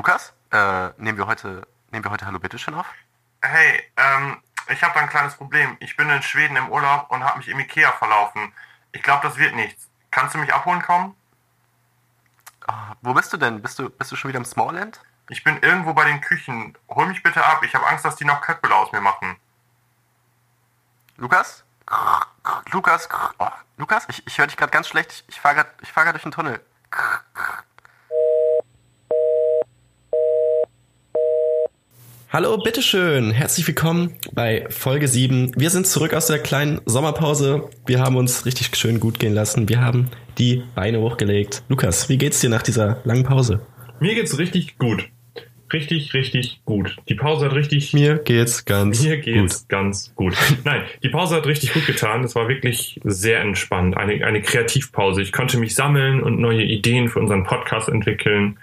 Lukas, äh, nehmen wir heute, nehmen wir heute Hallo Bitteschön auf? Hey, ähm, ich habe da ein kleines Problem. Ich bin in Schweden im Urlaub und habe mich im Ikea verlaufen. Ich glaube, das wird nichts. Kannst du mich abholen kommen? Ah, wo bist du denn? Bist du, bist du schon wieder im Smallland? Ich bin irgendwo bei den Küchen. Hol mich bitte ab. Ich habe Angst, dass die noch Köttbullar aus mir machen. Lukas? Lukas? Oh, Lukas? Ich, ich höre dich gerade ganz schlecht. Ich, ich fahre gerade fahr durch den Tunnel. Hallo, bitteschön. Herzlich willkommen bei Folge 7. Wir sind zurück aus der kleinen Sommerpause. Wir haben uns richtig schön gut gehen lassen. Wir haben die Beine hochgelegt. Lukas, wie geht's dir nach dieser langen Pause? Mir geht's richtig gut. Richtig, richtig gut. Die Pause hat richtig. Mir geht's ganz Mir geht's gut. ganz gut. Nein, die Pause hat richtig gut getan. Es war wirklich sehr entspannt. Eine, eine Kreativpause. Ich konnte mich sammeln und neue Ideen für unseren Podcast entwickeln.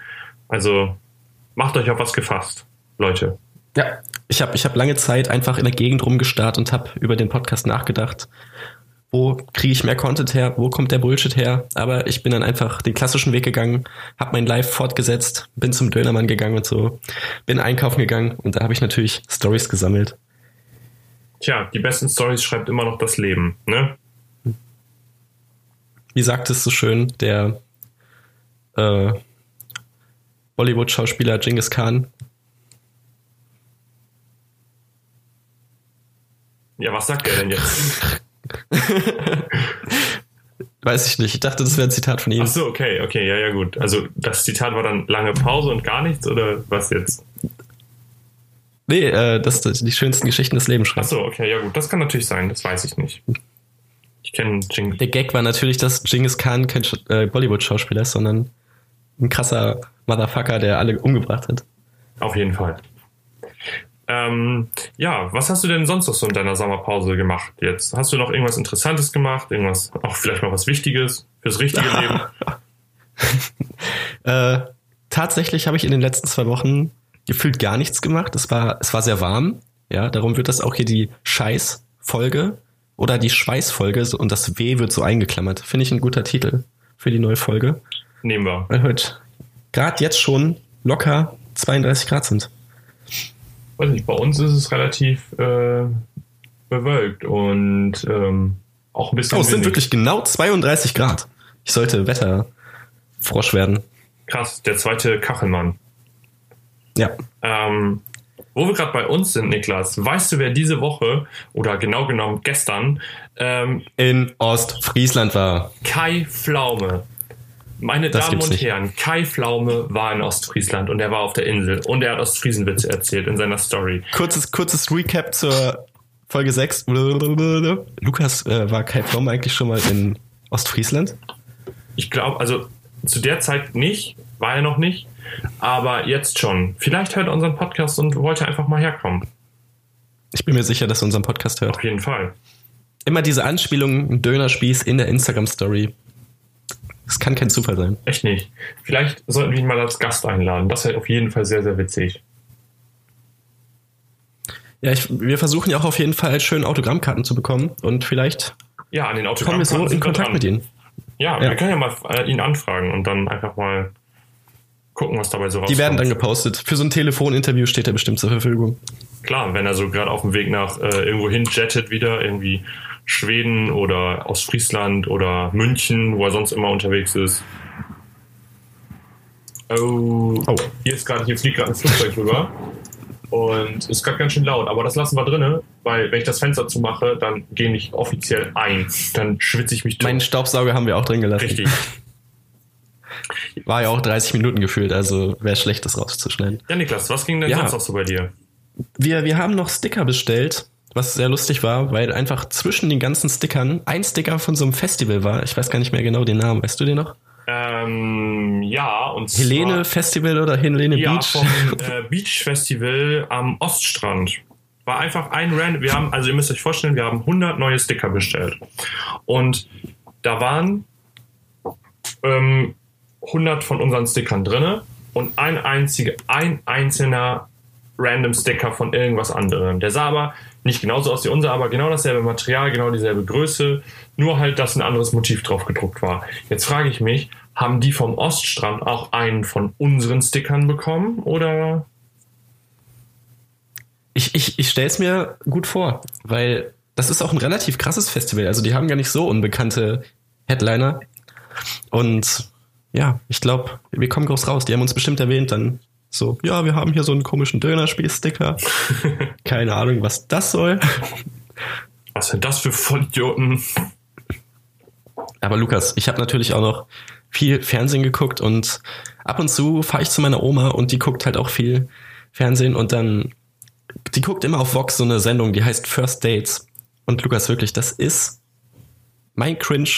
Also macht euch auf was gefasst, Leute. Ja, ich habe ich hab lange Zeit einfach in der Gegend rumgestarrt und habe über den Podcast nachgedacht. Wo kriege ich mehr Content her? Wo kommt der Bullshit her? Aber ich bin dann einfach den klassischen Weg gegangen, habe mein Live fortgesetzt, bin zum Dönermann gegangen und so, bin einkaufen gegangen und da habe ich natürlich Stories gesammelt. Tja, die besten Stories schreibt immer noch das Leben, ne? Wie sagt es so schön der äh, Bollywood-Schauspieler Genghis Khan? Ja, was sagt er denn jetzt? Weiß ich nicht. Ich dachte, das wäre ein Zitat von ihm. Ach so, okay, okay, ja, ja, gut. Also das Zitat war dann lange Pause und gar nichts oder was jetzt? Nee, äh, das ist die schönsten Geschichten des Lebens Ach schreibt. so, okay, ja gut, das kann natürlich sein, das weiß ich nicht. Ich kenne Jing. Der Gag war natürlich, dass Genghis Khan kein äh, Bollywood-Schauspieler ist, sondern ein krasser Motherfucker, der alle umgebracht hat. Auf jeden Fall. Ähm, ja, was hast du denn sonst noch so in deiner Sommerpause gemacht jetzt? Hast du noch irgendwas Interessantes gemacht? Irgendwas, auch vielleicht mal was Wichtiges fürs richtige Leben? Äh, tatsächlich habe ich in den letzten zwei Wochen gefühlt gar nichts gemacht. Es war, es war sehr warm. Ja, darum wird das auch hier die Scheiß-Folge oder die Schweiß-Folge und das W wird so eingeklammert. Finde ich ein guter Titel für die neue Folge. Nehmen wir. Weil heute gerade jetzt schon locker 32 Grad sind. Weiß nicht, bei uns ist es relativ äh, bewölkt und ähm, auch ein bisschen Oh, es sind windig. wirklich genau 32 Grad. Ich sollte Wetterfrosch werden. krass, der zweite Kachelmann. Ja. Ähm, wo wir gerade bei uns sind, Niklas, weißt du, wer diese Woche oder genau genommen gestern ähm, In Ostfriesland war. Kai Pflaume. Meine Das Damen und nicht. Herren, Kai Pflaume war in Ostfriesland und er war auf der Insel und er hat Ostfriesenwitze erzählt in seiner Story. Kurzes, kurzes Recap zur Folge 6. Lukas, äh, war Kai Pflaume eigentlich schon mal in Ostfriesland? Ich glaube, also zu der Zeit nicht, war er noch nicht, aber jetzt schon. Vielleicht hört er unseren Podcast und wollte einfach mal herkommen. Ich bin mir sicher, dass er unseren Podcast hört. Auf jeden Fall. Immer diese Anspielung, ein Dönerspieß in der Instagram-Story. Das kann kein Zufall sein. Echt nicht. Vielleicht sollten wir ihn mal als Gast einladen. Das wäre auf jeden Fall sehr, sehr witzig. Ja, ich, wir versuchen ja auch auf jeden Fall schön Autogrammkarten zu bekommen und vielleicht Ja, an den kommen wir so in Kontakt mit ihnen. Ja, Ja. wir können ja mal äh, ihn anfragen und dann einfach mal gucken, was dabei so rauskommt. Die werden dann gepostet. Für so ein Telefoninterview steht er bestimmt zur Verfügung. Klar, wenn er so gerade auf dem Weg nach äh, irgendwo hin jettet wieder, irgendwie Schweden oder Ostfriesland oder München, wo er sonst immer unterwegs ist. Oh, Oh. hier ist gerade, hier fliegt gerade ein Flugzeug rüber und ist gerade ganz schön laut, aber das lassen wir drinne, weil wenn ich das Fenster zumache, dann gehe ich offiziell ein. Dann schwitze ich mich tot. Meinen Staubsauger haben wir auch drin gelassen. Richtig. War ja auch 30 Minuten gefühlt, also wäre schlecht, das rauszuschneiden. Ja, Niklas, was ging denn Ja. sonst noch so bei dir? Wir, wir haben noch Sticker bestellt, was sehr lustig war, weil einfach zwischen den ganzen Stickern ein Sticker von so einem Festival war. Ich weiß gar nicht mehr genau den Namen. Weißt du den noch? Ähm, ja, und Helene zwar, Festival oder Helene ja, Beach? vom äh, Beach Festival am Oststrand. War einfach ein random, wir haben, also ihr müsst euch vorstellen, wir haben 100 neue Sticker bestellt. Und da waren ähm, 100 von unseren Stickern drinne und ein einziger, ein einzelner random Sticker von irgendwas anderem. Der sah aber nicht genauso aus wie unser, aber genau dasselbe Material, genau dieselbe Größe, nur halt, dass ein anderes Motiv drauf gedruckt war. Jetzt frage ich mich, haben die vom Oststrand auch einen von unseren Stickern bekommen oder? Ich, ich, ich stelle es mir gut vor, weil das ist auch ein relativ krasses Festival. Also die haben gar nicht so unbekannte Headliner. Und ja, ich glaube, wir kommen groß raus. Die haben uns bestimmt erwähnt dann so, ja, wir haben hier so einen komischen Dönerspiel-Sticker. Keine Ahnung, was das soll. Was sind das für Vollidioten? Aber Lukas, ich habe natürlich auch noch viel Fernsehen geguckt und ab und zu fahre ich zu meiner Oma und die guckt halt auch viel Fernsehen und dann, die guckt immer auf Vox so eine Sendung, die heißt First Dates. Und Lukas, wirklich, das ist mein Cringe,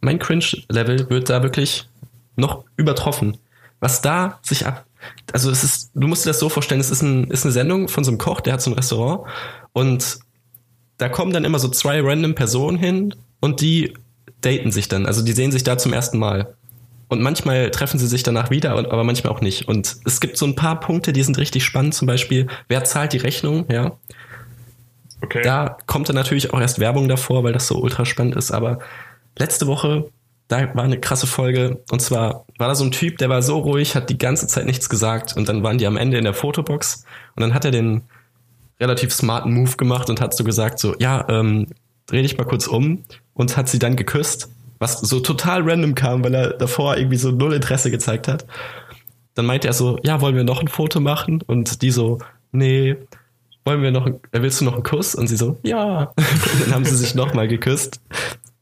mein Cringe-Level wird da wirklich noch übertroffen. Was da sich ab, also es ist, du musst dir das so vorstellen, es ist, ein, ist eine Sendung von so einem Koch, der hat so ein Restaurant und da kommen dann immer so zwei random Personen hin und die daten sich dann. Also die sehen sich da zum ersten Mal. Und manchmal treffen sie sich danach wieder, aber manchmal auch nicht. Und es gibt so ein paar Punkte, die sind richtig spannend. Zum Beispiel, wer zahlt die Rechnung? Ja. Okay. Da kommt dann natürlich auch erst Werbung davor, weil das so ultra spannend ist. Aber letzte Woche, da war eine krasse Folge. Und zwar war da so ein Typ, der war so ruhig, hat die ganze Zeit nichts gesagt. Und dann waren die am Ende in der Fotobox. Und dann hat er den relativ smarten Move gemacht und hat so gesagt, so, ja, ähm, dreh dich mal kurz um und hat sie dann geküsst, was so total random kam, weil er davor irgendwie so null Interesse gezeigt hat. Dann meinte er so, ja, wollen wir noch ein Foto machen? Und die so, nee, wollen wir noch, willst du noch einen Kuss? Und sie so, ja. Und dann haben sie sich nochmal geküsst.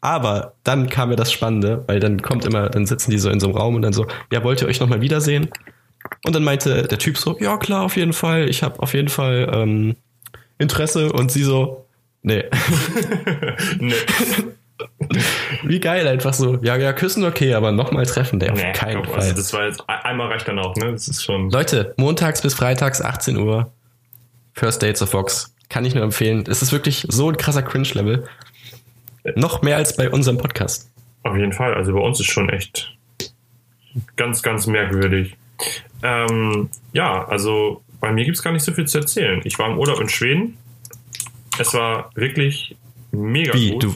Aber dann kam mir das Spannende, weil dann kommt immer, dann sitzen die so in so einem Raum und dann so, ja, wollt ihr euch nochmal wiedersehen? Und dann meinte der Typ so, ja klar, auf jeden Fall, ich habe auf jeden Fall ähm, Interesse. Und sie so, nee. nee. Wie geil, einfach so. Ja, ja, küssen okay, aber nochmal treffen, der auf Nee, keinen komm, Fall. Also das war jetzt einmal reicht dann auch, ne? Das ist schon. Leute, montags bis freitags, 18 Uhr, First Dates of Vox. Kann ich nur empfehlen. Es ist wirklich so ein krasser Cringe-Level. Noch mehr als bei unserem Podcast. Auf jeden Fall. Also bei uns ist schon echt ganz, ganz merkwürdig. Ähm, ja, also bei mir gibt es gar nicht so viel zu erzählen. Ich war im Urlaub in Schweden. Es war wirklich mega Wie? gut. Du,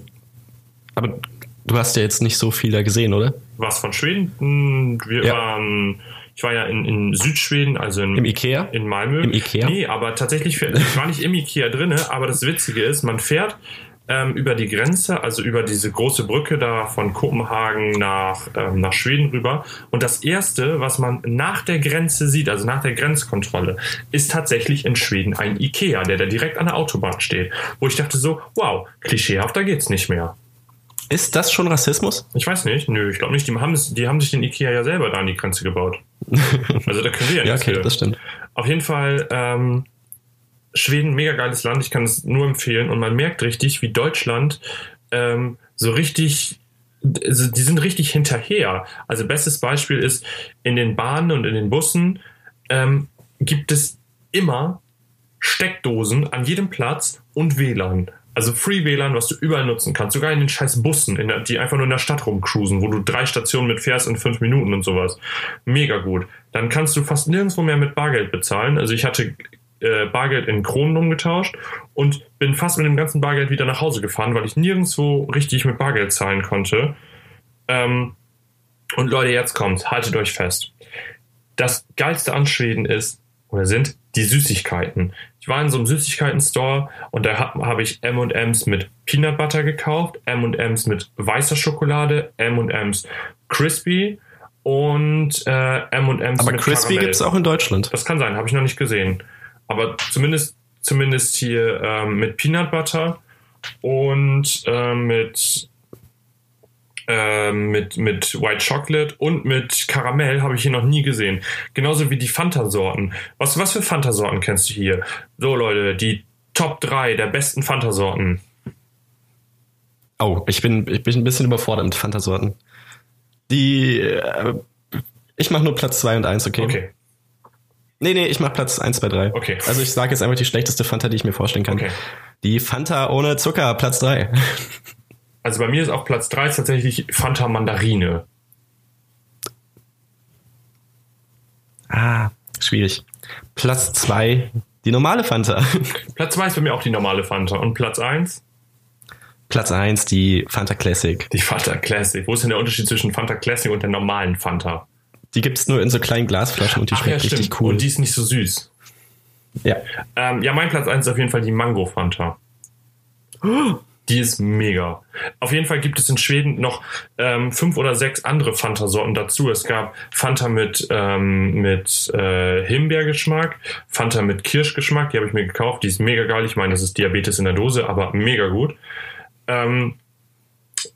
aber du hast ja jetzt nicht so viel da gesehen, oder? Was von Schweden? Wir Ja. waren, ich war ja in, in Südschweden, also in, Im Ikea? in Malmö. Im Ikea? Nee, aber tatsächlich, ich war nicht im Ikea drinne, aber das Witzige ist, man fährt ähm, über die Grenze, also über diese große Brücke da von Kopenhagen nach, ähm, nach Schweden rüber. Und das Erste, was man nach der Grenze sieht, also nach der Grenzkontrolle, ist tatsächlich in Schweden ein Ikea, der da direkt an der Autobahn steht. Wo ich dachte so, wow, klischeehaft, da geht's nicht mehr. Ist das schon Rassismus? Ich weiß nicht, nö, ich glaube nicht. Die haben, es- die haben sich den Ikea ja selber da an die Grenze gebaut. Also da können wir ja Ja, nichts okay, für. das stimmt. Auf jeden Fall, ähm, Schweden, mega geiles Land, ich kann es nur empfehlen. Und man merkt richtig, wie Deutschland ähm, so richtig, also die sind richtig hinterher. Also bestes Beispiel ist, in den Bahnen und in den Bussen ähm, gibt es immer Steckdosen an jedem Platz und WLAN. Also Free WLAN, was du überall nutzen kannst. Sogar in den scheiß Bussen, der, die einfach nur in der Stadt rumcruisen, wo du drei Stationen mit fährst in fünf Minuten und sowas. Mega gut. Dann kannst du fast nirgendwo mehr mit Bargeld bezahlen. Also ich hatte äh, Bargeld in Kronen umgetauscht und bin fast mit dem ganzen Bargeld wieder nach Hause gefahren, weil ich nirgendwo richtig mit Bargeld zahlen konnte. Ähm, und Leute, jetzt kommt, haltet euch fest. Das geilste an Schweden ist, oder sind, die Süßigkeiten. Ich war in so einem Süßigkeiten-Store und da habe hab ich M&M's mit Peanut Butter gekauft, M&M's mit weißer Schokolade, M&M's Crispy und äh, M&M's Aber mit Crispy Karamell. gibt's auch in Deutschland. Das kann sein, habe ich noch nicht gesehen. Aber zumindest, zumindest hier ähm, mit Peanut Butter und äh, mit, äh, mit, mit White Chocolate und mit Karamell habe ich hier noch nie gesehen. Genauso wie die Fanta-Sorten. Was, was für Fanta-Sorten kennst du hier? So, Leute, die Top 3 der besten Fanta-Sorten. Oh, ich bin, ich bin ein bisschen überfordert mit Fantasorten. Die, äh, ich mache nur Platz 2 und 1, okay? Okay, Nee, nee, ich mache Platz 1, 2, 3. Okay. Also ich sage jetzt einfach die schlechteste Fanta, die ich mir vorstellen kann. okay. Die Fanta ohne Zucker, Platz 3. Also bei mir ist auf Platz 3 tatsächlich Fanta Mandarine. Ah, schwierig. Platz 2, die normale Fanta. Platz 2 ist bei mir auch die normale Fanta. Und Platz 1? Platz 1, die Fanta Classic. Die Fanta Classic. Wo ist denn der Unterschied zwischen Fanta Classic und der normalen Fanta? Die gibt's nur in so kleinen Glasflaschen und die Ach ja, schmeckt richtig stimmt. cool. Und die ist nicht so süß. ja. Ähm, ja, mein Platz 1 ist auf jeden Fall die Mango Fanta. Die ist mega. Auf jeden Fall gibt es in Schweden noch ähm, fünf oder sechs andere Fanta-Sorten dazu. Es gab Fanta mit, ähm, mit äh, Himbeergeschmack, Fanta mit Kirschgeschmack, die habe ich mir gekauft. Die ist mega geil. Ich meine, das ist Diabetes in der Dose, aber mega gut. Ähm,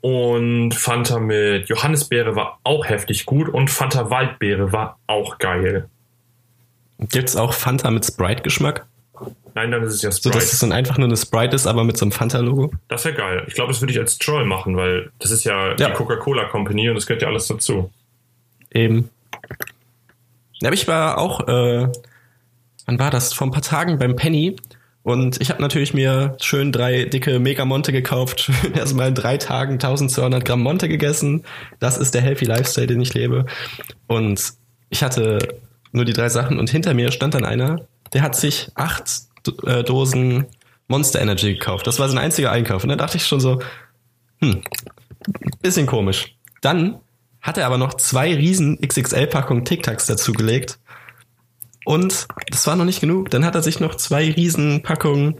und Fanta mit Johannisbeere war auch heftig gut und Fanta Waldbeere war auch geil. Gibt's auch Fanta mit Sprite-Geschmack? Nein, dann ist es ja So, Sprite. dass es dann einfach nur eine Sprite ist, aber mit so einem Fanta-Logo? Das wäre geil. Ich glaube, das würde ich als Troll machen, weil das ist ja, Ja. die Coca-Cola Company und das gehört ja alles dazu. Eben. Ja, aber ich war auch, äh, wann war das? Vor ein paar Tagen beim Penny. Und ich habe natürlich mir schön drei dicke Mega-Monte gekauft. Erstmal in drei Tagen 1200 Gramm Monte gegessen. Das ist der Healthy Lifestyle, den ich lebe. Und ich hatte nur die drei Sachen und hinter mir stand dann einer, der hat sich acht äh, Dosen Monster Energy gekauft. Das war sein einziger Einkauf. Und da dachte ich schon so, hm, bisschen komisch. Dann hat er aber noch zwei riesen XXL-Packungen Tic Tacs dazugelegt. Und das war noch nicht genug. Dann hat er sich noch zwei riesen Packungen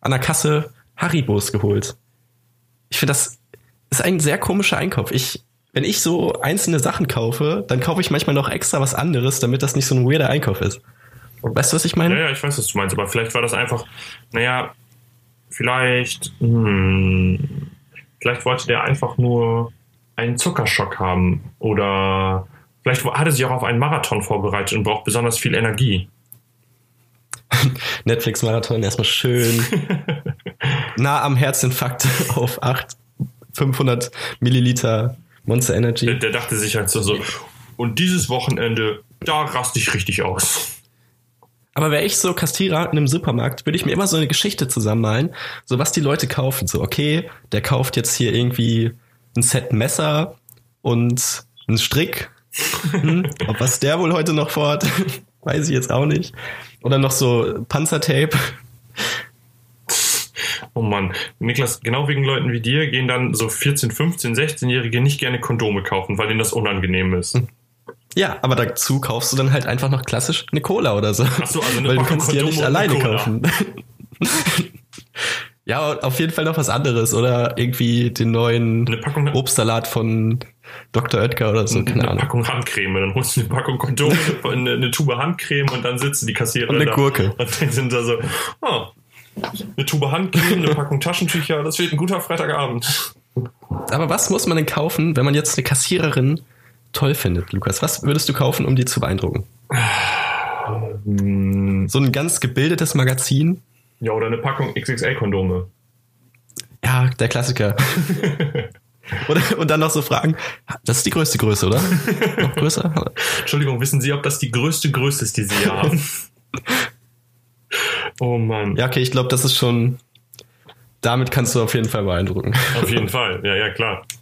an der Kasse Haribos geholt. Ich finde, das ist ein sehr komischer Einkauf. Ich, wenn ich so einzelne Sachen kaufe, dann kaufe ich manchmal noch extra was anderes, damit das nicht so ein weirder Einkauf ist. Weißt du, was ich meine? Ja, ja, ich weiß, was du meinst, aber vielleicht war das einfach, naja, vielleicht, hm, vielleicht wollte der einfach nur einen Zuckerschock haben oder vielleicht hat er sich auch auf einen Marathon vorbereitet und braucht besonders viel Energie. Netflix-Marathon erstmal schön nah am Herzinfarkt auf 8, 500 Milliliter Monster Der, Energy. der dachte sich halt so, so, und dieses Wochenende, da raste ich richtig aus. Aber wäre ich so Kassierer in einem Supermarkt, würde ich mir immer so eine Geschichte zusammenmalen, so was die Leute kaufen. So, okay, der kauft jetzt hier irgendwie ein Set Messer und einen Strick. Hm, ob was der wohl heute noch vorhat, weiß ich jetzt auch nicht. Oder noch so Panzertape. Oh Mann, Niklas, genau wegen Leuten wie dir gehen dann so 14, 15, 16-Jährige nicht gerne Kondome kaufen, weil denen das unangenehm ist. Ja, aber dazu kaufst du dann halt einfach noch klassisch eine Cola oder so. Ach so, also eine Weil du kannst die ja nicht alleine kaufen. ja, auf jeden Fall noch was anderes. Oder irgendwie den neuen Obstsalat von Dr. Oetker oder so, keine eine Ahnung. Packung Handcreme. Dann holst du eine Packung Kondome, eine, eine Tube Handcreme und dann sitzen die Kassierer Und eine da. Gurke. Und dann sind da so, oh, eine Tube Handcreme, eine Packung Taschentücher, das wird ein guter Freitagabend. Aber was muss man denn kaufen, wenn man jetzt eine Kassiererin toll findet, Lukas? Was würdest du kaufen, um die zu beeindrucken? So ein ganz gebildetes Magazin? Ja, oder eine Packung XXL-Kondome. Ja, der Klassiker. Oder, und dann noch so fragen, das ist die größte Größe, oder? Noch größer? Entschuldigung, wissen Sie, ob das die größte Größe ist, die Sie hier haben? oh Mann. Ja, okay, ich glaube, das ist schon. Damit kannst du auf jeden Fall beeindrucken. Auf jeden Fall, ja, ja, klar.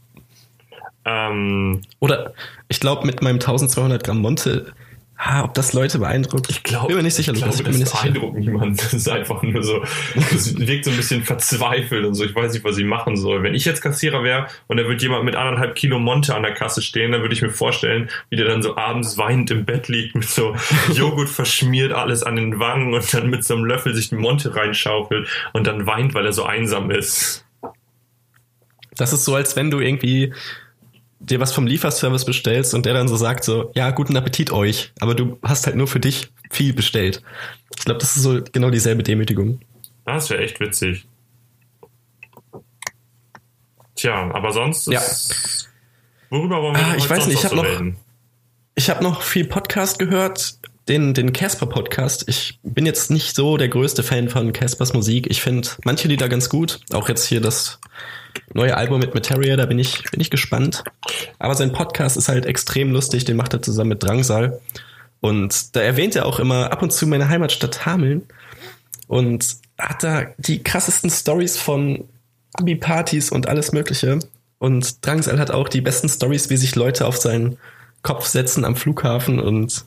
Ähm, Oder ich glaube, mit meinem 1200 Gramm Monte, ah, ob das Leute beeindruckt. ich glaube, bin mir nicht sicher, ich glaube, das beeindruckt niemanden. Das ist einfach nur so, das wirkt so ein bisschen verzweifelt und so. Ich weiß nicht, was ich machen soll. Wenn ich jetzt Kassierer wäre und da wird jemand mit anderthalb Kilo Monte an der Kasse stehen, dann würde ich mir vorstellen, wie der dann so abends weinend im Bett liegt, mit so Joghurt verschmiert, alles an den Wangen und dann mit so einem Löffel sich den Monte reinschaufelt und dann weint, weil er so einsam ist. Das ist so, als wenn du irgendwie dir was vom Lieferservice bestellst und der dann so sagt so, ja, guten Appetit euch, aber du hast halt nur für dich viel bestellt. Ich glaube, das ist so genau dieselbe Demütigung. Das wäre echt witzig. Tja, aber sonst Ja. ist, worüber wollen wir Ah, ich weiß nicht, ich noch hab so noch- reden? Ich habe noch viel Podcast gehört, den den Casper Podcast. Ich bin jetzt nicht so der größte Fan von Caspers Musik. Ich finde manche Lieder ganz gut, auch jetzt hier das neue Album mit Materia, da bin ich bin ich gespannt. Aber sein Podcast ist halt extrem lustig, den macht er zusammen mit Drangsal und da erwähnt er auch immer ab und zu meine Heimatstadt Hameln und hat da die krassesten Stories von Abi-Partys und alles Mögliche. Und Drangsal hat auch die besten Stories, wie sich Leute auf seinen Kopf setzen am Flughafen und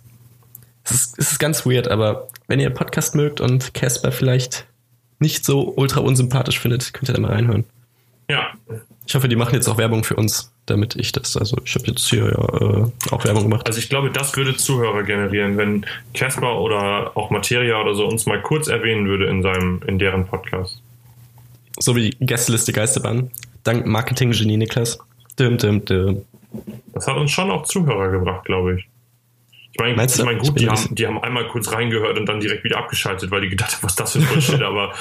es ist, es ist ganz weird, aber wenn ihr Podcast mögt und Casper vielleicht nicht so ultra unsympathisch findet, könnt ihr da mal reinhören. Ja, Ich hoffe, die machen jetzt auch Werbung für uns, damit ich das. Also ich habe jetzt hier ja äh, auch Werbung gemacht. also ich glaube, das würde Zuhörer generieren, wenn Casper oder auch Materia oder so uns mal kurz erwähnen würde in seinem, in deren Podcast. So wie die Gästeliste Geisterbahn. Dank Marketing-Genie Niklas. Dim, dim, dim. Das hat uns schon auch Zuhörer gebracht, glaube ich. Ich meine, Meinst ich mein, Ich gut, bin die haben, die haben einmal kurz reingehört und dann direkt wieder abgeschaltet, weil die gedacht haben, was das für ein Bullshit, aber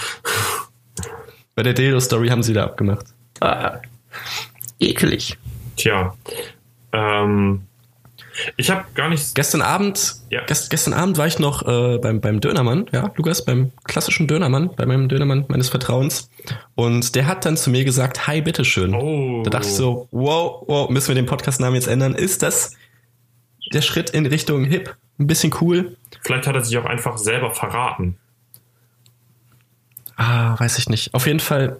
Bei der Dildo-Story haben sie da abgemacht. Ah, ekelig. tja. Ähm, ich habe gar nicht. Gestern Abend, Ja. gest, gestern Abend war ich noch äh, beim, beim Dönermann, ja, Lukas, beim klassischen Dönermann, bei meinem Dönermann meines Vertrauens. Und der hat dann zu mir gesagt, hi, bitteschön. Oh. Da dachte ich so, wow, wow, müssen wir den Podcastnamen jetzt ändern? Ist das der Schritt in Richtung hip? Ein bisschen cool? Vielleicht hat er sich auch einfach selber verraten. Ah, weiß ich nicht. Auf jeden Fall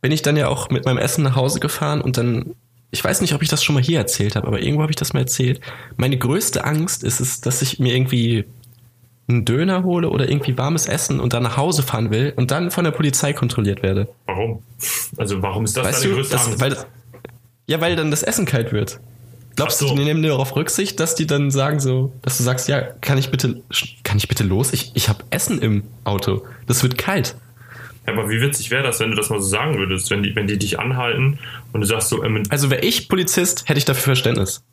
bin ich dann ja auch mit meinem Essen nach Hause gefahren und dann, ich weiß nicht, ob ich das schon mal hier erzählt habe, aber irgendwo habe ich das mal erzählt. Meine größte Angst ist es, dass ich mir irgendwie einen Döner hole oder irgendwie warmes Essen und dann nach Hause fahren will und dann von der Polizei kontrolliert werde. Warum? Also warum ist das Weißt deine du, größte das, Angst? weil das, ja, weil dann das Essen kalt wird. Glaubst so. du, die nehmen darauf Rücksicht, dass die dann sagen so, dass du sagst, ja, kann ich bitte, kann ich bitte los? Ich, ich habe Essen im Auto. Das wird kalt. Ja, aber wie witzig wäre das, wenn du das mal so sagen würdest, wenn die, wenn die dich anhalten und du sagst so, ähm, Also wäre ich Polizist, hätte ich dafür Verständnis.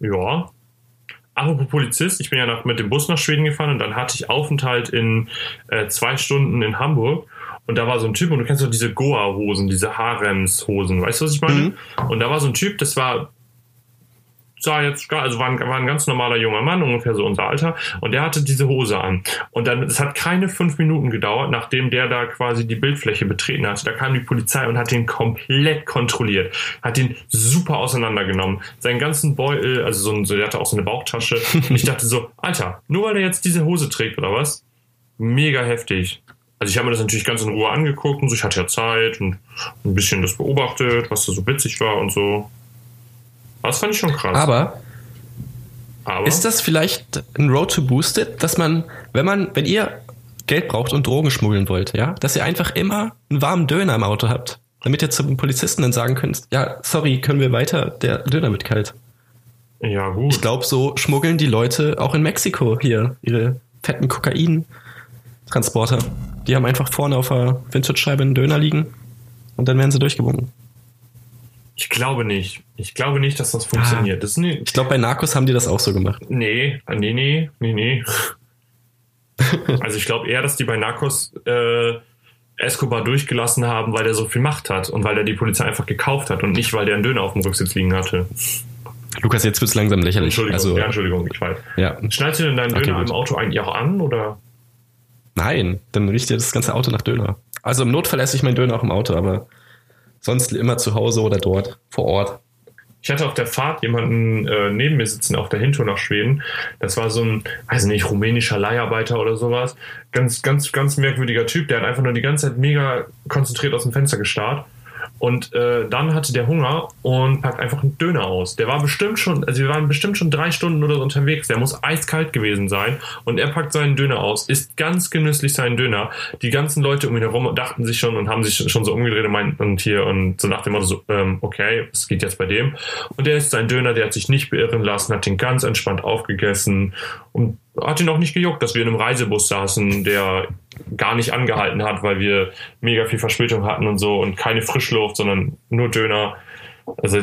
ja. Apropos Polizist, ich bin ja nach, mit dem Bus nach Schweden gefahren und dann hatte ich Aufenthalt in äh, zwei Stunden in Hamburg und da war so ein Typ und du kennst doch diese Goa-Hosen, diese Haremshosen, weißt du, was ich meine? Mhm. Und da war so ein Typ, das war sah jetzt gar, also war ein, war ein ganz normaler junger Mann, ungefähr so unser Alter, und der hatte diese Hose an. Und dann, es hat keine fünf Minuten gedauert, nachdem der da quasi die Bildfläche betreten hatte. Da kam die Polizei und hat ihn komplett kontrolliert, hat ihn super auseinandergenommen. Seinen ganzen Beutel, also so, ein, so der hatte auch so eine Bauchtasche. Und ich dachte so, Alter, nur weil er jetzt diese Hose trägt oder was? Mega heftig. Also ich habe mir das natürlich ganz in Ruhe angeguckt und so, ich hatte ja Zeit und ein bisschen das beobachtet, was da so witzig war und so. Das fand ich schon krass. Aber Aber ist das vielleicht ein Road to Boosted, dass man, wenn man, wenn ihr Geld braucht und Drogen schmuggeln wollt, ja, dass ihr einfach immer einen warmen Döner im Auto habt, damit ihr zum Polizisten dann sagen könnt, ja, sorry, können wir weiter, der Döner wird kalt. ja gut. Ich glaube, so schmuggeln die Leute auch in Mexiko hier ihre fetten Kokain-Transporter. Die haben einfach vorne auf der Windschutzscheibe einen Döner liegen und dann werden sie durchgewunken. Ich glaube nicht. Ich glaube nicht, dass das funktioniert. Das ist nie, Ich glaube, bei Narcos haben die das auch so gemacht. nee, nee, nee, nee, nee. Also ich glaube eher, dass die bei Narcos äh, Escobar durchgelassen haben, weil der so viel Macht hat und weil er die Polizei einfach gekauft hat und nicht, weil der einen Döner auf dem Rücksitz liegen hatte. Lukas, jetzt wird's langsam lächerlich. Entschuldigung, Also, ja, Entschuldigung, ich weiß. ja. Schneidest du denn deinen Okay, Döner gut. im Auto eigentlich auch an oder? Nein, dann riecht ja das ganze Auto nach Döner. Also im Notfall esse ich meinen Döner auch im Auto, aber sonst immer zu Hause oder dort, vor Ort. Ich hatte auf der Fahrt jemanden äh, neben mir sitzen auf der Hintour nach Schweden. Das war so ein, weiß nicht, rumänischer Leiharbeiter oder sowas. Ganz, ganz, ganz merkwürdiger Typ. Der hat einfach nur die ganze Zeit mega konzentriert aus dem Fenster gestarrt. Und äh, dann hatte der Hunger und packt einfach einen Döner aus. Der war bestimmt schon, also wir waren bestimmt schon drei Stunden oder so unterwegs. Der muss eiskalt gewesen sein. Und er packt seinen Döner aus, isst ganz genüsslich seinen Döner. Die ganzen Leute um ihn herum dachten sich schon und haben sich schon so umgedreht und meinten und hier und so nach dem Motto so, ähm, okay, es geht jetzt bei dem. Und der isst seinen Döner, der hat sich nicht beirren lassen, hat den ganz entspannt aufgegessen und hat ihn auch nicht gejuckt, dass wir in einem Reisebus saßen, der gar nicht angehalten hat, weil wir mega viel Verspätung hatten und so und keine Frischluft, sondern nur Döner. Also,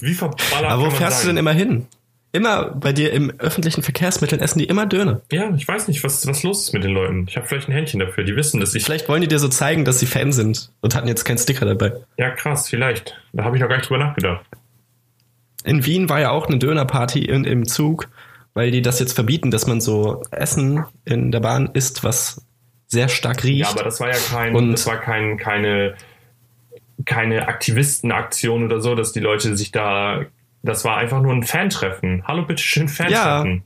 wie verballert Aber wo fährst du sein? denn immer hin? Immer bei dir im öffentlichen Verkehrsmitteln essen die immer Döner. Ja, ich weiß nicht, was, was los ist mit den Leuten. Ich habe vielleicht ein Händchen dafür. Die wissen, dass ich. Vielleicht wollen die dir so zeigen, dass sie Fan sind und hatten jetzt keinen Sticker dabei. Ja, krass, vielleicht. Da habe ich noch gar nicht drüber nachgedacht. In Wien war ja auch eine Dönerparty in, im Zug, weil die das jetzt verbieten, dass man so Essen in der Bahn isst, was sehr stark riecht. Ja, aber das war ja kein, Und- das war kein, keine, keine Aktivistenaktion oder so, dass die Leute sich da. Das war einfach nur ein Fantreffen. Hallo, bitteschön, Fantreffen.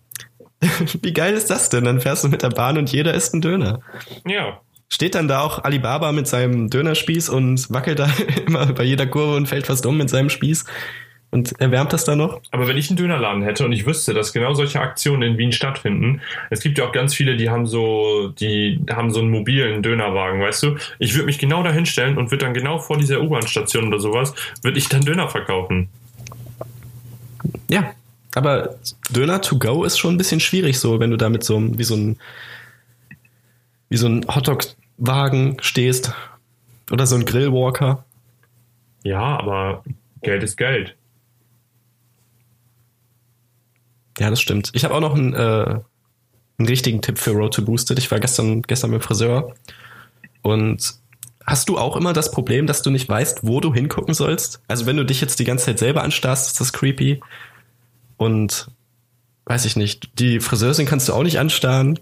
Wie geil ist das denn? Dann fährst du mit der Bahn und jeder isst einen Döner. Ja. Steht dann da auch Alibaba mit seinem Dönerspieß und wackelt da immer bei jeder Kurve und fällt fast um mit seinem Spieß. Und erwärmt das dann noch. Aber wenn ich einen Dönerladen hätte und ich wüsste, dass genau solche Aktionen in Wien stattfinden, es gibt ja auch ganz viele, die haben so, die haben so einen mobilen Dönerwagen, weißt du? Ich würde mich genau da hinstellen und würde dann genau vor dieser U-Bahn-Station oder sowas, würde ich dann Döner verkaufen. Ja, aber Döner to go ist schon ein bisschen schwierig so, wenn du da mit so einem, wie so ein, wie so ein Hotdog-Wagen stehst. Oder so ein Grillwalker. Ja, aber Geld ist Geld. Ja, das stimmt. Ich habe auch noch einen, äh, einen richtigen Tipp für Road to Boosted. Ich war gestern, gestern beim Friseur. Und hast du auch immer das Problem, dass du nicht weißt, wo du hingucken sollst? Also wenn du dich jetzt die ganze Zeit selber anstarrst, ist das creepy. Und weiß ich nicht, die Friseurin kannst du auch nicht anstarren.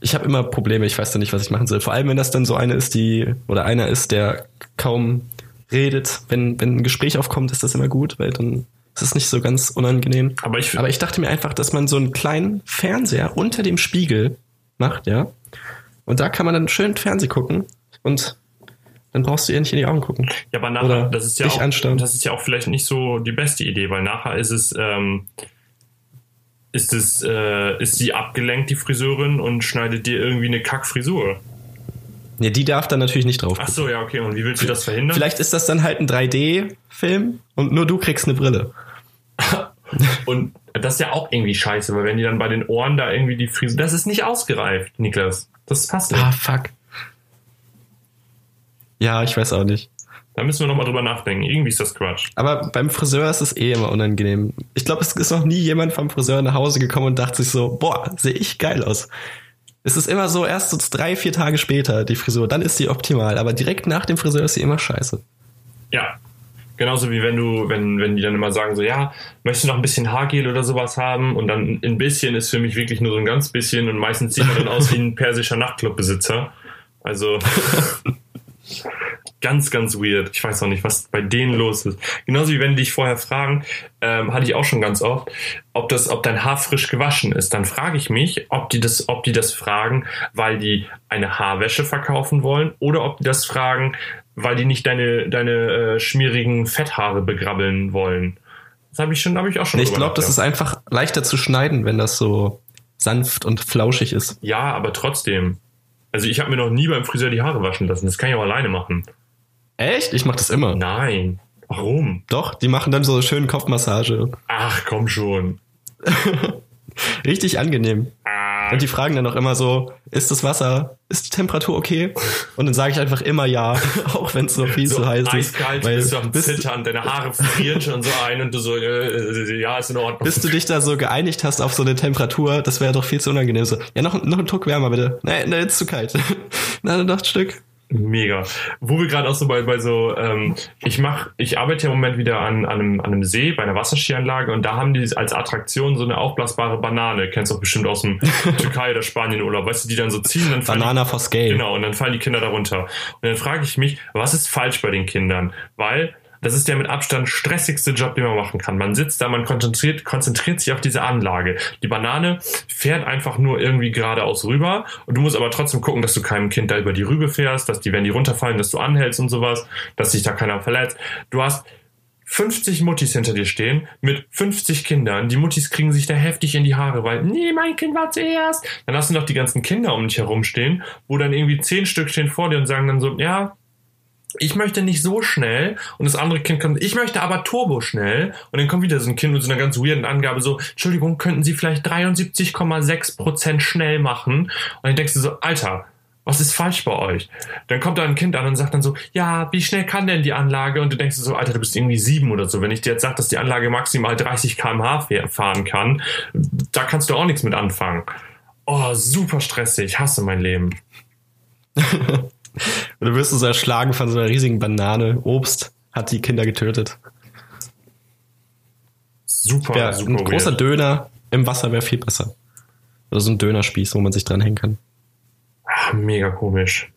Ich habe immer Probleme, ich weiß da nicht, was ich machen soll. Vor allem, wenn das dann so eine ist, die, oder einer ist, der kaum redet. Wenn, wenn ein Gespräch aufkommt, ist das immer gut, weil dann ist es nicht so ganz unangenehm. Aber ich, Aber ich dachte mir einfach, dass man so einen kleinen Fernseher unter dem Spiegel macht, ja. Und da kann man dann schön Fernseh gucken und dann brauchst du ihr nicht in die Augen gucken. Ja, aber nachher, Oder das ist ja auch, anstarren. das ist ja auch vielleicht nicht so die beste Idee, weil nachher ist es, ähm, ist es, äh, ist sie abgelenkt, die Friseurin, und schneidet dir irgendwie eine Kackfrisur. Nee, die darf dann natürlich nicht drauf. Ach so, ja, okay. Und wie willst du das verhindern? Vielleicht ist das dann halt ein 3D-Film und nur du kriegst eine Brille. Und das ist ja auch irgendwie scheiße, weil wenn die dann bei den Ohren da irgendwie die Frisur, das ist nicht ausgereift, Niklas. Das passt nicht. Ah, fuck. Ja, ich weiß auch nicht. Da müssen wir nochmal drüber nachdenken. Irgendwie ist das Quatsch. Aber beim Friseur ist es eh immer unangenehm. Ich glaube, es ist noch nie jemand vom Friseur nach Hause gekommen und dachte sich so, boah, sehe ich geil aus. Es ist immer so, erst so drei, vier Tage später die Frisur, dann ist sie optimal. Aber direkt nach dem Friseur ist sie immer scheiße. Ja. Genauso wie wenn du, wenn, wenn die dann immer sagen so, ja, möchtest du noch ein bisschen Haargel oder sowas haben? Und dann ein bisschen ist für mich wirklich nur so ein ganz bisschen und meistens sieht man dann aus wie ein persischer Nachtclubbesitzer. Also ganz, ganz weird. Ich weiß auch nicht, was bei denen los ist. Genauso wie wenn die dich vorher fragen, ähm, hatte ich auch schon ganz oft, ob das, ob dein Haar frisch gewaschen ist. Dann frage ich mich, ob die das, ob die das fragen, weil die eine Haarwäsche verkaufen wollen oder ob die das fragen, weil die nicht deine, deine äh, schmierigen Fetthaare begrabbeln wollen. Das habe ich schon, habe ich auch schon. Nee, ich glaube, das ist nachgedacht. einfach leichter zu schneiden, wenn das so sanft und flauschig ist. Ja, aber trotzdem. Also ich habe mir noch nie beim Friseur die Haare waschen lassen. Das kann ich auch alleine machen. Echt? Ich mache das immer. Nein. Warum? Doch, die machen dann so eine schöne Kopfmassage. Ach, komm schon. Richtig angenehm. Ah, Und die fragen dann auch immer so, ist das Wasser, ist die Temperatur okay? Und dann sage ich einfach immer ja, auch wenn es so viel zu heiß ist. eiskalt, Weil bist du am bis, Zittern, deine Haare frieren schon so ein und du so, äh, äh, ja, ist in Ordnung. bis du dich da so geeinigt hast auf so eine Temperatur, das wäre doch viel zu unangenehm. So, ja, noch, noch einen Druck wärmer bitte. Nein, nein, ist zu kalt. Na, noch ein Stück. Mega. Wo wir gerade auch so bei, bei so, ähm, ich mach, ich arbeite ja im Moment wieder an, an, einem, an einem See bei einer Wasserskianlage und da haben die als Attraktion so eine aufblasbare Banane. Kennst du auch bestimmt aus dem Türkei oder Spanien Urlaub, weißt du, die dann so ziehen, dann fallen Banana for Scale. Genau, und dann fallen die Kinder darunter. Und dann frage ich mich, was ist falsch bei den Kindern? Weil das ist der mit Abstand stressigste Job, den man machen kann. Man sitzt da, man konzentriert, konzentriert sich auf diese Anlage. Die Banane fährt einfach nur irgendwie geradeaus rüber und du musst aber trotzdem gucken, dass du keinem Kind da über die Rübe fährst, dass die, wenn die runterfallen, dass du anhältst und sowas, dass sich da keiner verletzt. Du hast 50 Muttis hinter dir stehen mit 50 Kindern. Die Muttis kriegen sich da heftig in die Haare, weil, nee, mein Kind war zuerst. Dann hast du noch die ganzen Kinder um dich herum stehen, wo dann irgendwie 10 Stück stehen vor dir und sagen dann so, ja, ich möchte nicht so schnell und das andere Kind kommt, ich möchte aber turbo schnell und dann kommt wieder so ein Kind mit so einer ganz weirden Angabe so, Entschuldigung, könnten Sie vielleicht 73,6% schnell machen? Und dann denkst du so, Alter, was ist falsch bei euch? Dann kommt da ein Kind an und sagt dann so, ja, wie schnell kann denn die Anlage? Und du denkst so, Alter, du bist irgendwie sieben oder so. Wenn ich dir jetzt sage, dass die Anlage maximal 30 km/h fahren kann, da kannst du auch nichts mit anfangen. Oh, super stressig, hasse mein Leben. Und du wirst so erschlagen von so einer riesigen Banane. Obst hat die Kinder getötet. Super, Wär, super ein großer weird. Döner im Wasser wäre viel besser. Oder so ein Dönerspieß, wo man sich dranhängen kann. Ah, mega komisch.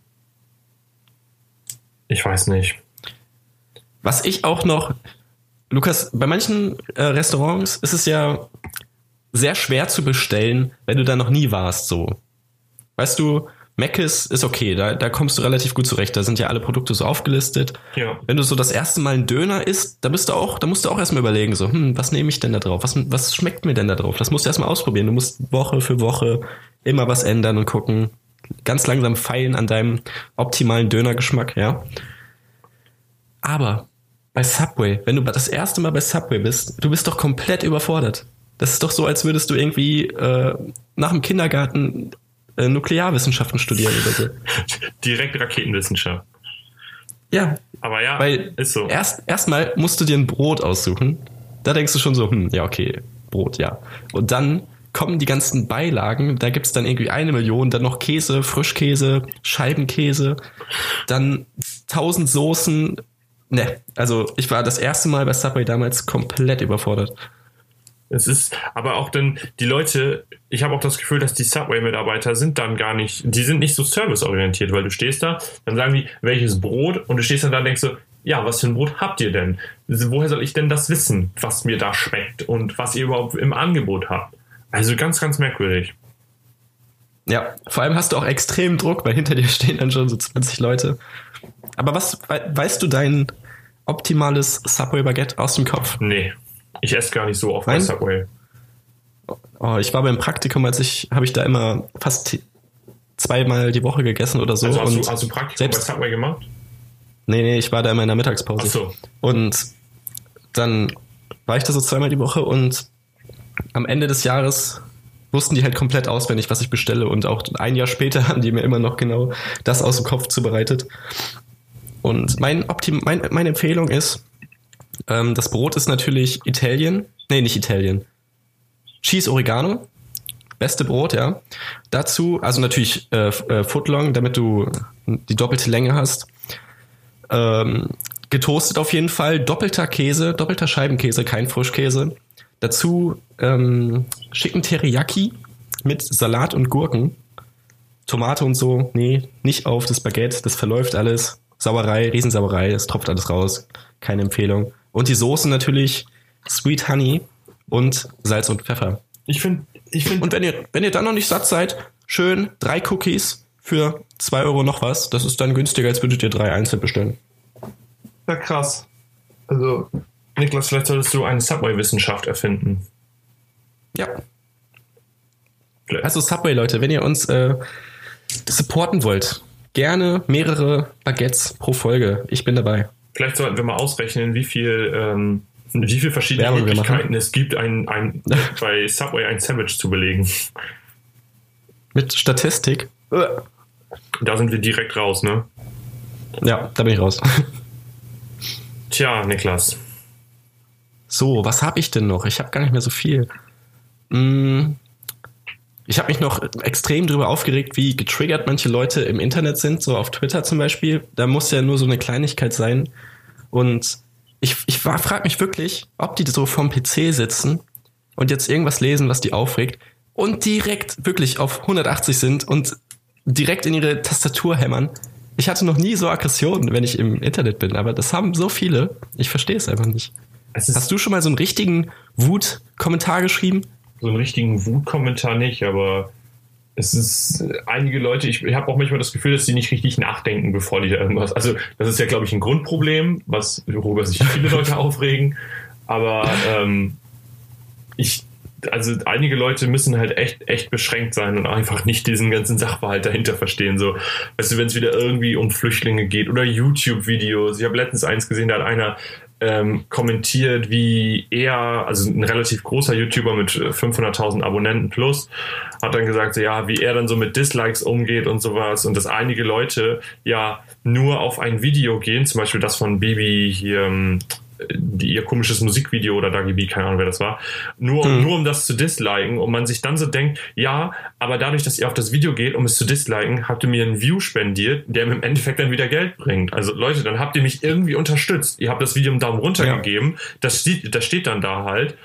Ich weiß nicht. Was ich auch noch, Lukas, bei manchen äh, Restaurants ist es ja sehr schwer zu bestellen, wenn du da noch nie warst, so. Weißt du, Mc's ist okay, da, da kommst du relativ gut zurecht. Da sind ja alle Produkte so aufgelistet. Ja. Wenn du so das erste Mal einen Döner isst, da bist du auch, da musst du auch erstmal überlegen, so, hm, was nehme ich denn da drauf? Was, was schmeckt mir denn da drauf? Das musst du erstmal ausprobieren. Du musst Woche für Woche immer was ändern und gucken. Ganz langsam feilen an deinem optimalen Dönergeschmack, ja. Aber bei Subway, wenn du das erste Mal bei Subway bist, du bist doch komplett überfordert. Das ist doch so, als würdest du irgendwie äh, nach dem Kindergarten äh, Nuklearwissenschaften studieren oder so. Direkt Raketenwissenschaft. Ja, Aber ja, weil ist so. erst erstmal musst du dir ein Brot aussuchen. Da denkst du schon so, hm, ja, okay, Brot, ja. Und dann kommen die ganzen Beilagen, da gibt's dann irgendwie eine Million, dann noch Käse, Frischkäse, Scheibenkäse, dann tausend Soßen. Ne, also ich war das erste Mal bei Subway damals komplett überfordert. Es ist aber auch dann die Leute, ich habe auch das Gefühl, dass die Subway-Mitarbeiter sind dann gar nicht, die sind nicht so serviceorientiert, weil du stehst da, dann sagen die, welches Brot und du stehst dann da und denkst so, ja, was für ein Brot habt ihr denn? Woher soll ich denn das wissen, was mir da schmeckt und was ihr überhaupt im Angebot habt? Also ganz, ganz merkwürdig. Ja, vor allem hast du auch extrem Druck, weil hinter dir stehen dann schon so 20 Leute. Aber was, wei- weißt du dein optimales Subway-Baguette aus dem Kopf? Nee, ich esse gar nicht so oft bei? Subway. Oh, ich war beim Praktikum, als ich, habe ich da immer fast zweimal die Woche gegessen oder so. Also hast, du, hast du Praktikum selbst- bei Subway gemacht? Nee, nee, ich war da immer in der Mittagspause. Ach so. Und dann war ich da so zweimal die Woche und am Ende des Jahres wussten die halt komplett auswendig, was ich bestelle. Und auch ein Jahr später haben die mir immer noch genau das aus dem Kopf zubereitet. Und mein Optim mein, meine Empfehlung ist, ähm, das Brot ist natürlich Italien. Nee, nicht Italien. Cheese Oregano. Beste Brot, ja. Dazu, also natürlich äh, äh, Footlong, damit du die doppelte Länge hast. Ähm, getoastet auf jeden Fall. Doppelter Käse, doppelter Scheibenkäse, kein Frischkäse. Dazu ähm, schicken Teriyaki mit Salat und Gurken. Tomate und so, nee, nicht auf das Baguette, das verläuft alles. Sauerei, Riesensauerei, es tropft alles raus. Keine Empfehlung. Und die Soße natürlich Sweet Honey und Salz und Pfeffer. Ich finde, ich finde, Und wenn ihr, wenn ihr dann noch nicht satt seid, schön drei Cookies für zwei Euro noch was. Das ist dann günstiger, als würdet ihr drei einzeln bestellen. ja krass. Also, Niklas, vielleicht solltest du eine Subway-Wissenschaft erfinden. Ja. Also Subway, Leute, wenn ihr uns äh, supporten wollt, gerne mehrere Baguettes pro Folge. Ich bin dabei. Vielleicht sollten wir mal ausrechnen, wie viel, ähm, wie viel verschiedene Werbung Möglichkeiten es gibt, ein, ein, bei Subway ein Sandwich zu belegen. Mit Statistik. Da sind wir direkt raus, ne? Ja, da bin ich raus. Tja, Niklas. So, was habe ich denn noch? Ich habe gar nicht mehr so viel. Mm, Ich habe mich noch extrem drüber aufgeregt, wie getriggert manche Leute im Internet sind, so auf Twitter zum Beispiel. Da muss ja nur so eine Kleinigkeit sein. Und ich, ich frage mich wirklich, ob die so vorm PC sitzen und jetzt irgendwas lesen, was die aufregt und direkt wirklich auf 180 sind und direkt in ihre Tastatur hämmern. Ich hatte noch nie so Aggressionen, wenn ich im Internet bin, aber das haben so viele. Ich verstehe es einfach nicht. Es Hast du schon mal so einen richtigen Wut-Kommentar geschrieben? So einen richtigen Wutkommentar nicht, aber es ist einige Leute, ich, ich habe auch manchmal das Gefühl, dass sie nicht richtig nachdenken, bevor die da irgendwas. Also, das ist ja, glaube ich, ein Grundproblem, was worüber sich viele Leute aufregen. Aber ähm, ich, also einige Leute müssen halt echt, echt beschränkt sein und einfach nicht diesen ganzen Sachverhalt dahinter verstehen. So, weißt du, wenn es wieder irgendwie um Flüchtlinge geht oder YouTube-Videos. Ich habe letztens eins gesehen, da hat einer ähm, kommentiert, wie er, also ein relativ großer YouTuber mit äh, 500.000 Abonnenten plus, hat dann gesagt, ja, wie er dann so mit Dislikes umgeht und sowas und dass einige Leute ja nur auf ein Video gehen, zum Beispiel das von Bibi hier, ähm, die, ihr komisches Musikvideo oder Dagi B, keine Ahnung, wer das war, nur, Hm. nur um das zu disliken und man sich dann so denkt, ja, aber dadurch, dass ihr auf das Video geht, um es zu disliken, habt ihr mir einen View spendiert, der mir im Endeffekt dann wieder Geld bringt. Also Leute, dann habt ihr mich irgendwie unterstützt. Ihr habt das Video einen Daumen runter Ja. gegeben, das steht, das steht dann da halt.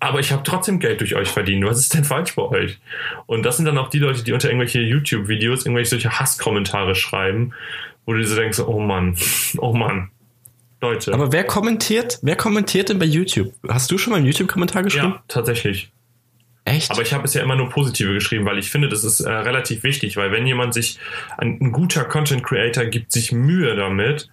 Aber ich habe trotzdem Geld durch euch verdient. Was ist denn falsch bei euch? Und das sind dann auch die Leute, die unter irgendwelche YouTube-Videos irgendwelche solche Hasskommentare schreiben, wo du so denkst, oh Mann, oh Mann. Leute. Aber wer kommentiert, wer kommentiert denn bei YouTube? Hast du schon mal einen YouTube-Kommentar geschrieben? Ja, tatsächlich. Echt? Aber ich habe es ja immer nur positive geschrieben, weil ich finde, das ist äh, relativ wichtig, weil wenn jemand sich, ein, ein guter Content Creator gibt sich Mühe damit,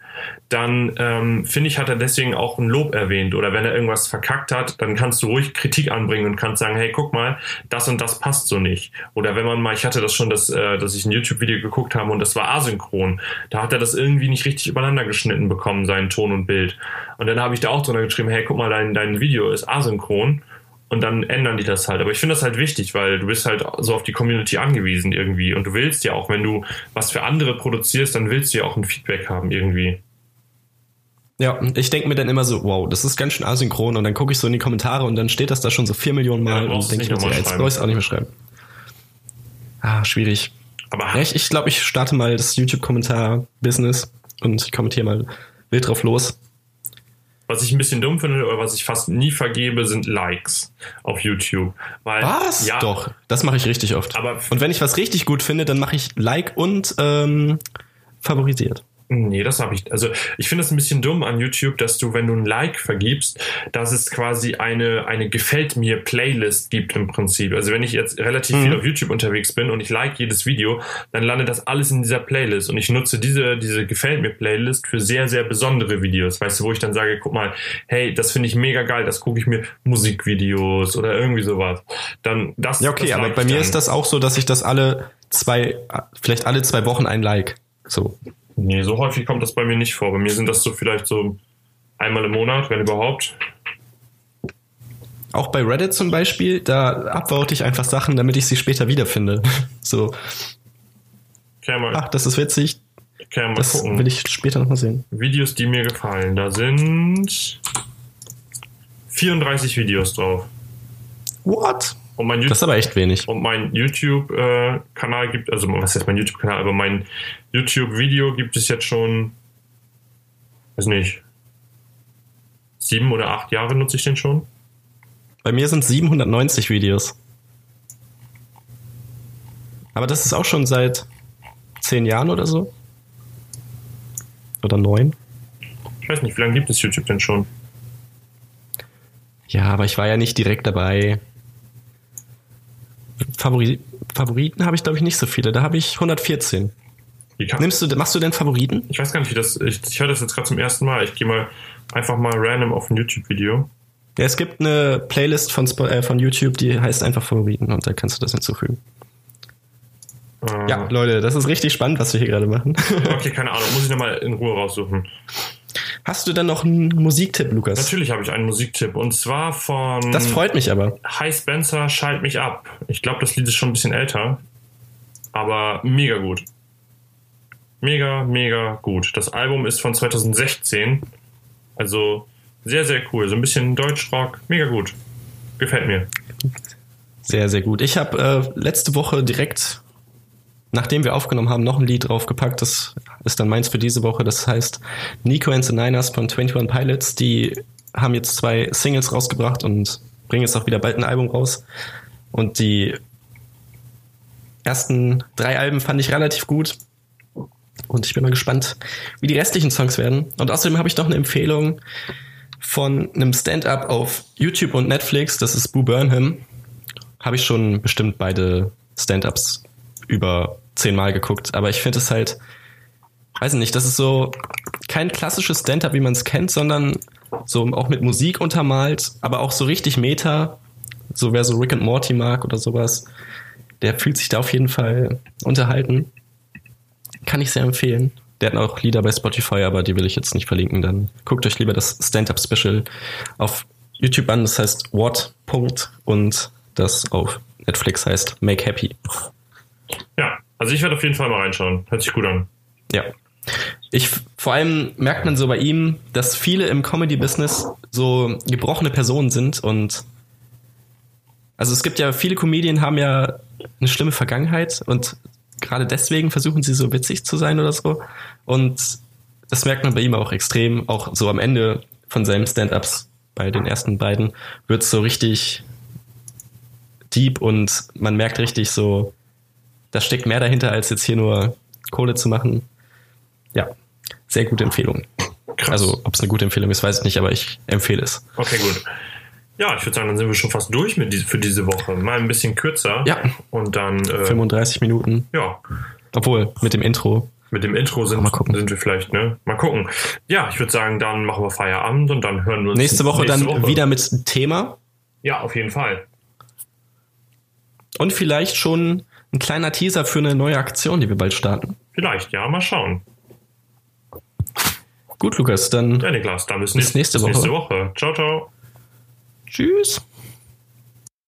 dann ähm, finde ich, hat er deswegen auch ein Lob erwähnt. Oder wenn er irgendwas verkackt hat, dann kannst du ruhig Kritik anbringen und kannst sagen, hey, guck mal, das und das passt so nicht. Oder wenn man mal, ich hatte das schon, dass, äh, dass ich ein YouTube-Video geguckt habe und das war asynchron. Da hat er das irgendwie nicht richtig übereinander geschnitten bekommen, seinen Ton und Bild. Und dann habe ich da auch drunter geschrieben, hey, guck mal, dein, dein Video ist asynchron und dann ändern die das halt. Aber ich finde das halt wichtig, weil du bist halt so auf die Community angewiesen irgendwie und du willst ja auch, wenn du was für andere produzierst, dann willst du ja auch ein Feedback haben irgendwie. Ja, ich denke mir dann immer so, wow, das ist ganz schön asynchron und dann gucke ich so in die Kommentare und dann steht das da schon so vier Millionen Mal Ja, und denke ich mir so, ja, jetzt brauche ich es auch nicht mehr schreiben. Ah, schwierig. Aber Ja, ich ich, glaube, ich starte mal das YouTube-Kommentar-Business und ich kommentiere mal wild drauf los. Was ich ein bisschen dumm finde oder was ich fast nie vergebe, sind Likes auf YouTube. Weil, Was? Ja, Doch, das mache ich richtig oft. Aber- und wenn ich was richtig gut finde, dann mache ich Like und ähm, favorisiert. Nee, das habe ich. Also ich finde es ein bisschen dumm an YouTube, dass du, wenn du ein Like vergibst, dass es quasi eine, eine Gefällt mir Playlist gibt im Prinzip. Also wenn ich jetzt relativ viel auf YouTube unterwegs bin und ich like jedes Video, dann landet das alles in dieser Playlist. Und ich nutze diese, diese Gefällt mir Playlist für sehr, sehr besondere Videos. Weißt du, wo ich dann sage, guck mal, hey, das finde ich mega geil, das gucke ich mir Musikvideos oder irgendwie sowas. Dann das. Ja, okay, das aber bei mir dann. ist das auch so, dass ich das alle zwei, vielleicht alle zwei Wochen ein Like. So. Nee, so häufig kommt das bei mir nicht vor. Bei mir sind das so vielleicht so einmal im Monat, wenn überhaupt. Auch bei Reddit zum Beispiel, da upvote ich einfach Sachen, damit ich sie später wiederfinde. So, mal, ach, das ist witzig, mal das gucken. will ich später nochmal sehen. Videos, die mir gefallen. Da sind 34 Videos drauf. What? Und mein, Das ist aber echt wenig. und mein YouTube-Kanal gibt, also was heißt mein YouTube-Kanal, aber mein YouTube-Video gibt es jetzt schon, weiß nicht, sieben oder acht Jahre nutze ich den schon. Bei mir sind 790 Videos. Aber das ist auch schon seit zehn Jahren oder so. Oder neun. Ich weiß nicht, wie lange gibt es YouTube denn schon? Ja, aber ich war ja nicht direkt dabei. Favori Favoriten habe ich, glaube ich, nicht so viele. Da habe ich 114. Wie kann, Nimmst du, machst du denn Favoriten? ich weiß gar nicht, wie das, ich, ich höre das jetzt gerade zum ersten Mal. Ich gehe mal einfach mal random auf ein YouTube-Video. Ja, es gibt eine Playlist von, äh, von YouTube, die heißt einfach Favoriten und da kannst du das hinzufügen. Äh, Ja, Leute, das ist richtig spannend, was wir hier gerade machen. Okay, keine Ahnung, muss ich nochmal in Ruhe raussuchen. Hast du denn noch einen Musiktipp, Lukas? Natürlich habe ich einen Musiktipp und zwar von Das freut mich aber. Hi Spencer, Schalt mich ab. Ich glaube, das Lied ist schon ein bisschen älter, aber mega gut. Mega, mega gut. Das Album ist von 2016, also sehr, sehr cool. So ein bisschen Deutschrock, mega gut. Gefällt mir. Sehr, sehr gut. Ich habe äh, letzte Woche direkt, nachdem wir aufgenommen haben, noch ein Lied draufgepackt. Das ist dann meins für diese Woche. Das heißt Nico and the Niners von 21 Pilots. Die haben jetzt zwei Singles rausgebracht und bringen jetzt auch wieder bald ein Album raus. Und die ersten drei Alben fand ich relativ gut. Und ich bin mal gespannt, wie die restlichen Songs werden. Und außerdem habe ich noch eine Empfehlung von einem Stand-up auf YouTube und Netflix. Das ist Boo Burnham habe ich schon bestimmt beide Stand-ups über zehnmal geguckt, aber ich finde es halt, weiß nicht, das ist so kein klassisches Stand-up, wie man es kennt, sondern so auch mit Musik untermalt, aber auch so richtig Meta, so wer so Rick and Morty mag oder sowas, der fühlt sich da auf jeden Fall unterhalten. Kann ich sehr empfehlen. Der hat auch Lieder bei Spotify, aber die will ich jetzt nicht verlinken. Dann guckt euch lieber das Stand-Up-Special auf YouTube an. Das heißt What. Und das auf Netflix heißt Make Happy. Ja, also ich werde auf jeden Fall mal reinschauen. Hört sich gut an. Ja. Ich, vor allem merkt man so bei ihm, dass viele im Comedy-Business so gebrochene Personen sind und also es gibt ja viele Comedien haben ja eine schlimme Vergangenheit und gerade deswegen versuchen sie so witzig zu sein oder so und das merkt man bei ihm auch extrem, auch so am Ende von seinen Stand-ups bei den ersten beiden wird es so richtig deep und man merkt richtig so, da steckt mehr dahinter, als jetzt hier nur Kohle zu machen. Ja, sehr gute Empfehlung. Krass. Also, ob es eine gute Empfehlung ist, weiß ich nicht, aber ich empfehle es. Okay, gut. Ja, ich würde sagen, dann sind wir schon fast durch mit die, für diese Woche. Mal ein bisschen kürzer. Ja. Und dann, äh, 35 Minuten. ja, Obwohl, mit dem Intro. mit dem Intro sind, sind wir vielleicht, ne? Mal gucken. Ja, ich würde sagen, dann machen wir Feierabend und dann hören wir uns Nächste Woche dann Woche. wieder mit Thema Ja, auf jeden Fall. und vielleicht schon ein kleiner Teaser für eine neue Aktion, die wir bald starten. Vielleicht, ja, mal schauen. Gut, Lukas, dann Ja, Niklas, dann bis, Bis nächste Woche. nächste Woche. Ciao, ciao. tschüss.